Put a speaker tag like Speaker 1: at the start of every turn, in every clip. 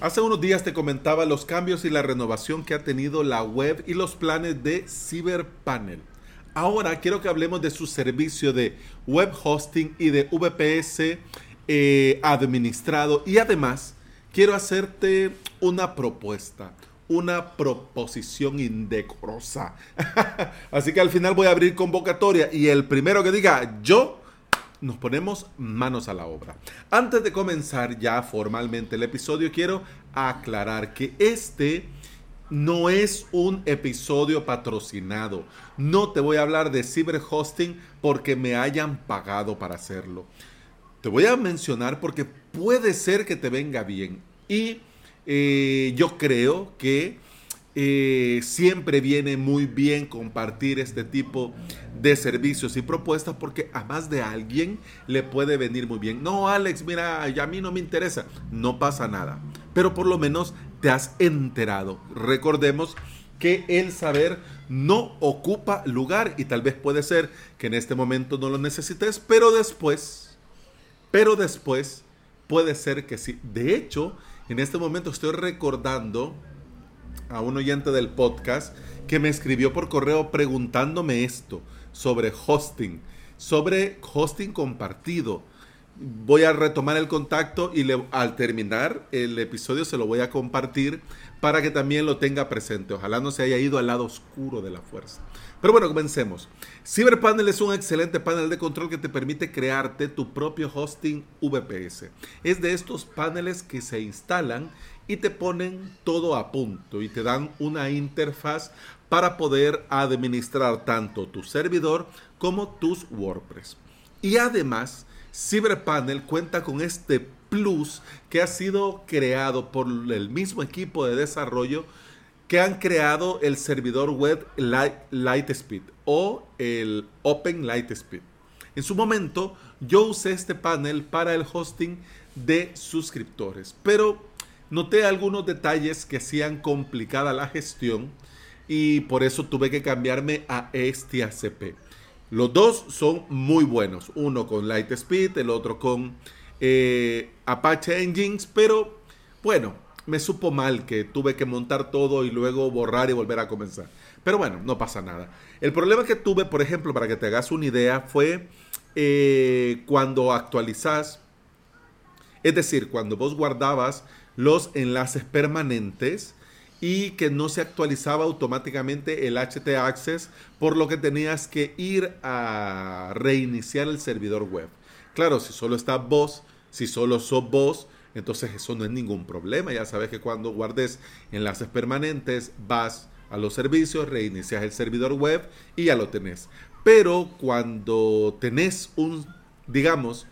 Speaker 1: Hace unos días te comentaba los cambios y la renovación que ha tenido la web y los planes de CyberPanel. Ahora quiero que hablemos de su servicio de web hosting y de VPS eh, administrado y además quiero hacerte una propuesta, una proposición indecorosa. Así que al final voy a abrir convocatoria y el primero que diga yo nos ponemos manos a la obra. Antes de comenzar ya formalmente el episodio, quiero aclarar que este no es un episodio patrocinado. No te voy a hablar de ciberhosting porque me hayan pagado para hacerlo. Te voy a mencionar porque puede ser que te venga bien. Y eh, yo creo que eh, siempre viene muy bien compartir este tipo de servicios y propuestas porque a más de alguien le puede venir muy bien. No, Alex, mira, a mí no me interesa. No pasa nada. Pero por lo menos te has enterado. Recordemos que el saber no ocupa lugar y tal vez puede ser que en este momento no lo necesites, pero después, pero después puede ser que sí. De hecho, en este momento estoy recordando a un oyente del podcast que me escribió por correo preguntándome esto sobre hosting, sobre hosting compartido. Voy a retomar el contacto y al terminar el episodio se lo voy a compartir para que también lo tenga presente. Ojalá no se haya ido al lado oscuro de la fuerza. Pero bueno, comencemos. CyberPanel es un excelente panel de control que te permite crearte tu propio hosting VPS. Es de estos paneles que se instalan y te ponen todo a punto y te dan una interfaz para poder administrar tanto tu servidor como tus WordPress. Y además, CyberPanel cuenta con este plus que ha sido creado por el mismo equipo de desarrollo que han creado el servidor web Lightspeed o el Open Lightspeed. En su momento, yo usé este panel para el hosting de suscriptores, pero noté algunos detalles que hacían complicada la gestión y por eso tuve que cambiarme a este ACP. Los dos son muy buenos, uno con Lightspeed, el otro con eh, Apache Engines, pero bueno, me supo mal que tuve que montar todo y luego borrar y volver a comenzar. Pero bueno, no pasa nada. El problema que tuve, por ejemplo, para que te hagas una idea, fue eh, cuando actualizas, es decir, cuando vos guardabas los enlaces permanentes y que no se actualizaba automáticamente el HT Access, por lo que tenías que ir a reiniciar el servidor web. Claro, si solo está vos, si solo sos vos, entonces eso no es ningún problema. Ya sabes que cuando guardes enlaces permanentes, vas a los servicios, reinicias el servidor web y ya lo tenés. Pero cuando tenés un, digamos,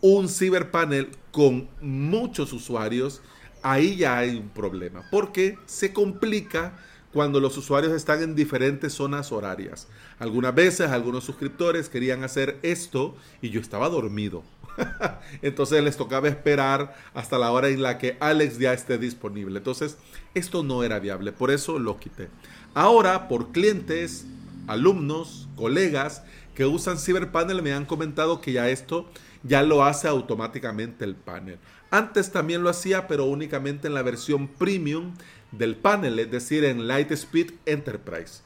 Speaker 1: un ciberpanel con muchos usuarios, ahí ya hay un problema, porque se complica cuando los usuarios están en diferentes zonas horarias. Algunas veces algunos suscriptores querían hacer esto y yo estaba dormido. Entonces les tocaba esperar hasta la hora en la que Alex ya esté disponible. Entonces esto no era viable, por eso lo quité. Ahora, por clientes, alumnos, colegas que usan CyberPanel me han comentado que ya esto ya lo hace automáticamente el panel. Antes también lo hacía, pero únicamente en la versión premium del panel, es decir, en Lightspeed Enterprise.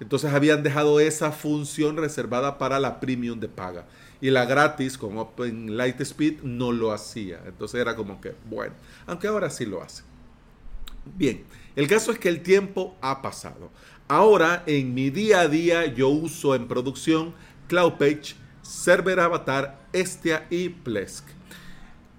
Speaker 1: Entonces habían dejado esa función reservada para la premium de paga. Y la gratis con Open Lightspeed no lo hacía. Entonces era como que, bueno, aunque ahora sí lo hace. Bien, el caso es que el tiempo ha pasado. Ahora en mi día a día yo uso en producción CloudPage, Server Avatar, Estia y Plesk.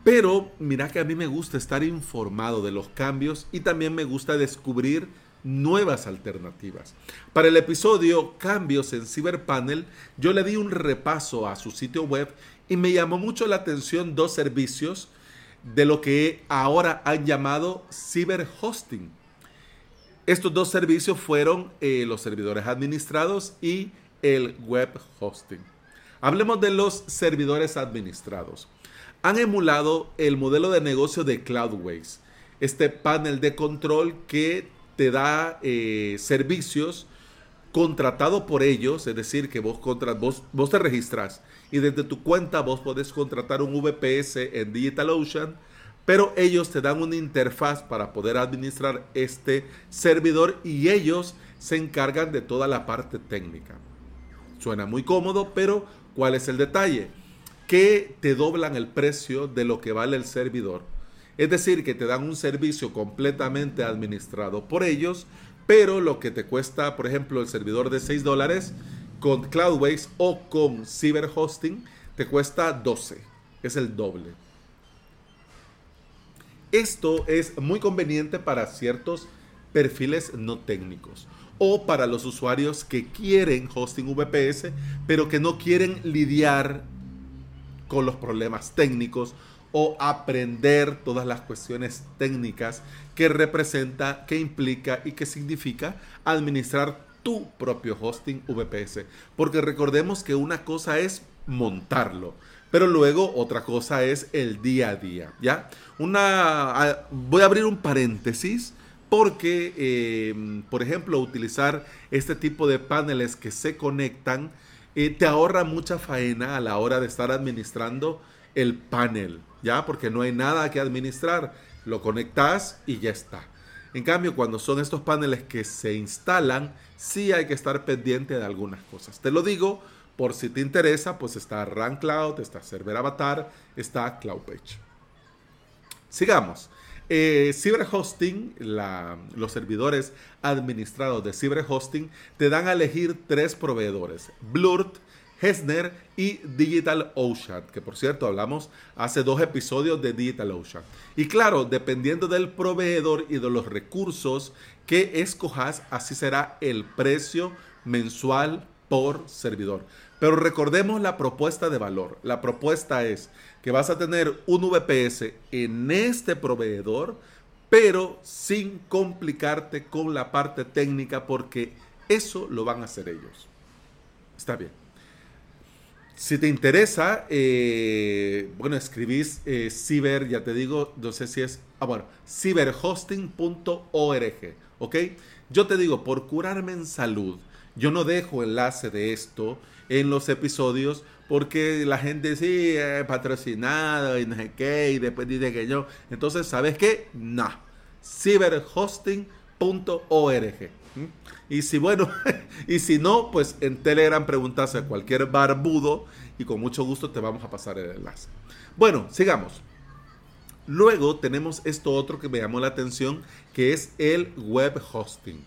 Speaker 1: Pero mira que a mí me gusta estar informado de los cambios y también me gusta descubrir nuevas alternativas. Para el episodio Cambios en CyberPanel, yo le di un repaso a su sitio web y me llamó mucho la atención dos servicios de lo que ahora han llamado ciberhosting. Estos dos servicios fueron eh, los servidores administrados y el web hosting. Hablemos de los servidores administrados han emulado el modelo de negocio de Cloudways, este panel de control que te da eh, servicios contratado por ellos, es decir, que vos, vos, vos te registras y desde tu cuenta vos podés contratar un VPS en DigitalOcean pero ellos te dan una interfaz para poder administrar este servidor y ellos se encargan de toda la parte técnica. Suena muy cómodo, pero ¿cuál es el detalle? Que te doblan el precio de lo que vale el servidor. Es decir, que te dan un servicio completamente administrado por ellos, pero lo que te cuesta, por ejemplo, el servidor de 6 dólares con Cloudways o con Cyberhosting, te cuesta 12. Es el doble. Esto es muy conveniente para ciertos perfiles no técnicos o para los usuarios que quieren hosting VPS, pero que no quieren lidiar con los problemas técnicos o aprender todas las cuestiones técnicas que representa, que implica y que significa administrar tu propio hosting VPS. Porque recordemos que una cosa es montarlo, pero luego otra cosa es el día a día, ¿ya? Una, voy a abrir un paréntesis porque, eh, por ejemplo, utilizar este tipo de paneles que se conectan eh, te ahorra mucha faena a la hora de estar administrando el panel, ¿ya? Porque no hay nada que administrar, lo conectas y ya está. En cambio, cuando son estos paneles que se instalan, sí hay que estar pendiente de algunas cosas. Te lo digo por si te interesa, pues está Run Cloud, está Server Avatar, está CloudPage. Sigamos. Eh, CyberHosting, los servidores administrados de CyberHosting, te dan a elegir tres proveedores: Blurt, Hesner y DigitalOcean, que por cierto hablamos hace dos episodios de DigitalOcean. Y claro, dependiendo del proveedor y de los recursos que escojas, así será el precio mensual por servidor. Pero recordemos la propuesta de valor. La propuesta es que vas a tener un VPS en este proveedor, pero sin complicarte con la parte técnica porque eso lo van a hacer ellos. Está bien. Si te interesa, eh, bueno, escribís eh, ciber, ya te digo, no sé si es, ah, bueno, ciberhosting.org, ¿ok? Yo te digo, por curarme en salud, yo no dejo enlace de esto en los episodios porque la gente sí, eh, patrocinado y no sé qué, y después dice que yo. Entonces, ¿sabes qué? No. Cyberhosting.org. Y si bueno, y si no, pues en Telegram preguntas a cualquier barbudo y con mucho gusto te vamos a pasar el enlace. Bueno, sigamos. Luego tenemos esto otro que me llamó la atención, que es el web hosting.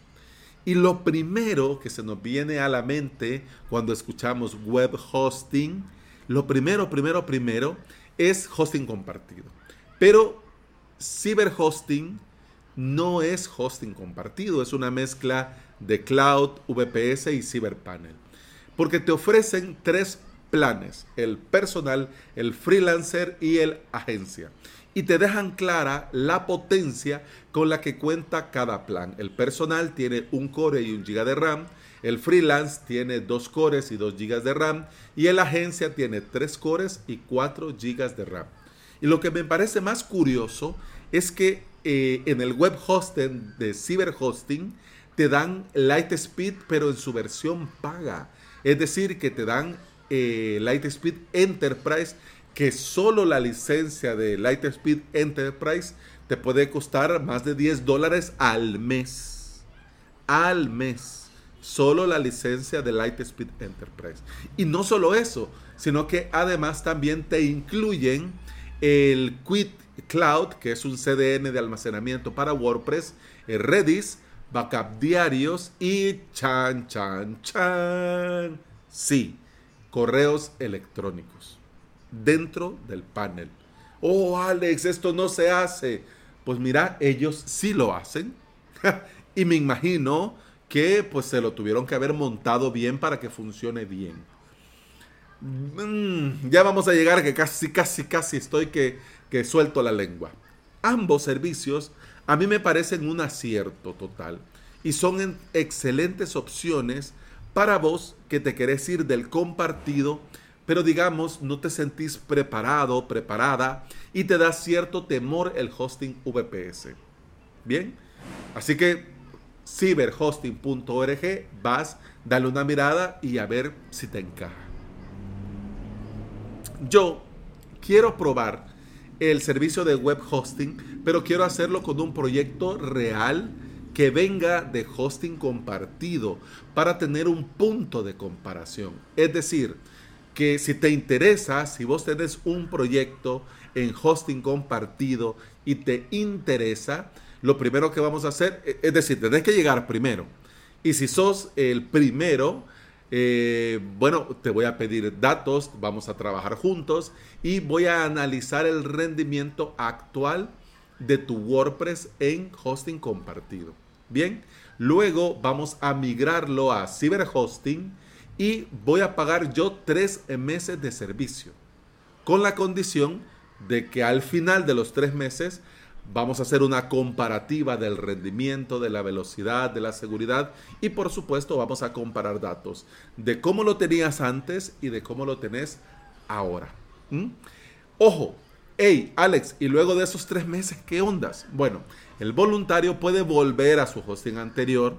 Speaker 1: Y lo primero que se nos viene a la mente cuando escuchamos web hosting, lo primero, primero, primero es hosting compartido. Pero ciberhosting no es hosting compartido, es una mezcla de cloud, VPS y ciberpanel. Porque te ofrecen tres planes, el personal, el freelancer y el agencia y te dejan clara la potencia con la que cuenta cada plan. El personal tiene un core y un giga de RAM, el freelance tiene dos cores y dos gigas de RAM y el agencia tiene tres cores y cuatro gigas de RAM. Y lo que me parece más curioso es que eh, en el web hosting de Cyberhosting te dan Lightspeed pero en su versión paga. Es decir, que te dan eh, Lightspeed Enterprise que solo la licencia de Lightspeed Enterprise te puede costar más de 10 dólares al mes. Al mes. Solo la licencia de Lightspeed Enterprise. Y no solo eso, sino que además también te incluyen el Quit Cloud, que es un CDN de almacenamiento para WordPress, el Redis, backup diarios y chan, chan, chan. Sí, correos electrónicos dentro del panel. Oh, Alex, esto no se hace. Pues mira, ellos sí lo hacen. y me imagino que pues se lo tuvieron que haber montado bien para que funcione bien. Mm, ya vamos a llegar que casi, casi, casi estoy que, que suelto la lengua. Ambos servicios a mí me parecen un acierto total y son excelentes opciones para vos que te querés ir del compartido pero digamos no te sentís preparado, preparada y te da cierto temor el hosting VPS. Bien, así que cyberhosting.org vas, dale una mirada y a ver si te encaja. Yo quiero probar el servicio de web hosting, pero quiero hacerlo con un proyecto real que venga de hosting compartido para tener un punto de comparación. Es decir, que si te interesa, si vos tenés un proyecto en hosting compartido y te interesa, lo primero que vamos a hacer, e, es decir, tenés que llegar primero. Y si sos el primero, eh, bueno, te voy a pedir datos, vamos a trabajar juntos y voy a analizar el rendimiento actual de tu WordPress en hosting compartido. Bien, luego vamos a migrarlo a Cyberhosting y voy a pagar yo tres meses de servicio con la condición de que al final de los tres meses vamos a hacer una comparativa del rendimiento, de la velocidad, de la seguridad y por supuesto vamos a comparar datos de cómo lo tenías antes y de cómo lo tenés ahora. Ojo, hey Alex, y luego de esos tres meses, ¿qué ondas? Bueno, el voluntario puede volver a su hosting anterior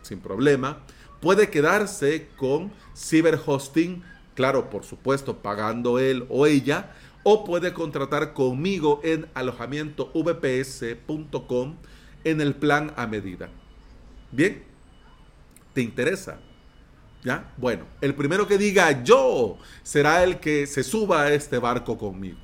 Speaker 1: sin problema, puede quedarse con ciberhosting, claro, por supuesto, pagando él o ella, o puede contratar conmigo en alojamientovps.com en el plan a medida. Bien, ¿te interesa? ¿Ya? Bueno, el primero que diga yo será el que se suba a este barco conmigo.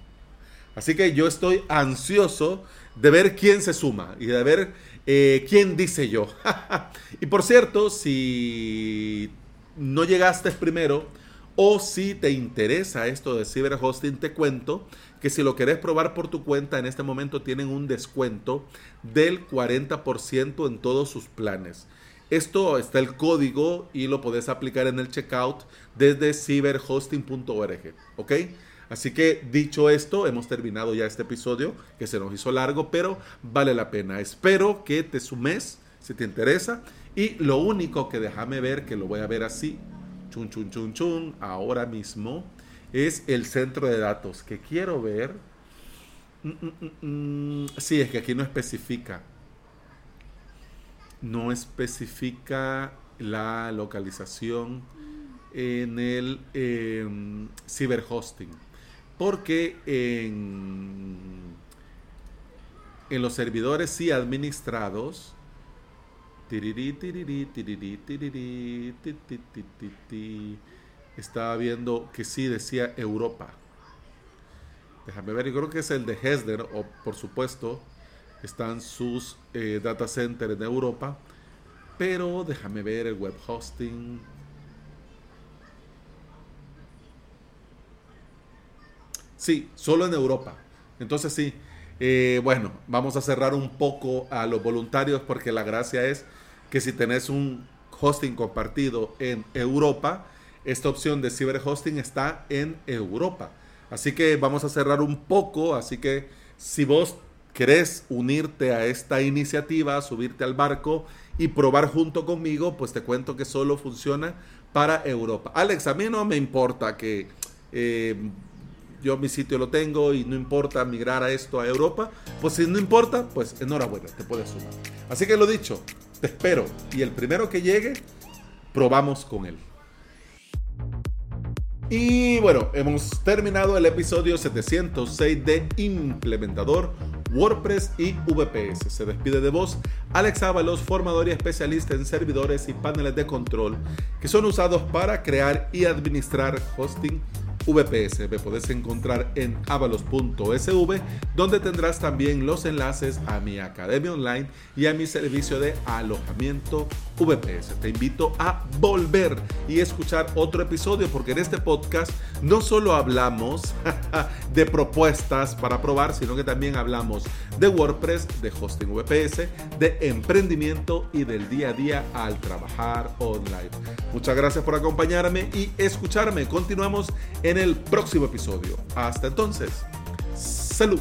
Speaker 1: Así que yo estoy ansioso de ver quién se suma y de ver eh, quién dice yo. y por cierto, si no llegaste primero, o si te interesa esto de ciberhosting, te cuento que si lo querés probar por tu cuenta, en este momento tienen un descuento del 40% en todos sus planes. Esto está el código y lo podés aplicar en el checkout desde ciberhosting.org. ¿Ok? Así que dicho esto, hemos terminado ya este episodio que se nos hizo largo, pero vale la pena. Espero que te sumes si te interesa. Y lo único que déjame ver, que lo voy a ver así, chun, chun, chun, chun, ahora mismo, es el centro de datos que quiero ver. Mm, mm, mm, sí, es que aquí no especifica. No especifica la localización en el em, ciberhosting. Porque en, en los servidores sí administrados estaba viendo que sí decía Europa. Déjame ver, yo creo que es el de Hesder, o por supuesto, están sus eh, data centers en Europa. Pero déjame ver el web hosting. Sí, solo en Europa. Entonces sí, eh, bueno, vamos a cerrar un poco a los voluntarios porque la gracia es que si tenés un hosting compartido en Europa, esta opción de ciberhosting está en Europa. Así que vamos a cerrar un poco, así que si vos querés unirte a esta iniciativa, subirte al barco y probar junto conmigo, pues te cuento que solo funciona para Europa. Alex, a mí no me importa que eh, yo mi sitio lo tengo y no importa migrar a esto a Europa, pues si no importa, pues enhorabuena, te puedes sumar. Así que lo dicho, te espero y el primero que llegue, probamos con él. Y bueno, hemos terminado el episodio 706 de Implementador WordPress y VPS. Se despide de vos Alex Ábalos, formador y especialista en servidores y paneles de control que son usados para crear y administrar hosting VPS. Me puedes encontrar en avalos.sv, donde tendrás también los enlaces a mi academia online y a mi servicio de alojamiento VPS. Te invito a volver y escuchar otro episodio, porque en este podcast no solo hablamos de propuestas para probar, sino que también hablamos de WordPress, de hosting VPS, de emprendimiento y del día a día al trabajar online. Muchas gracias por acompañarme y escucharme. Continuamos en el próximo episodio. Hasta entonces, salud.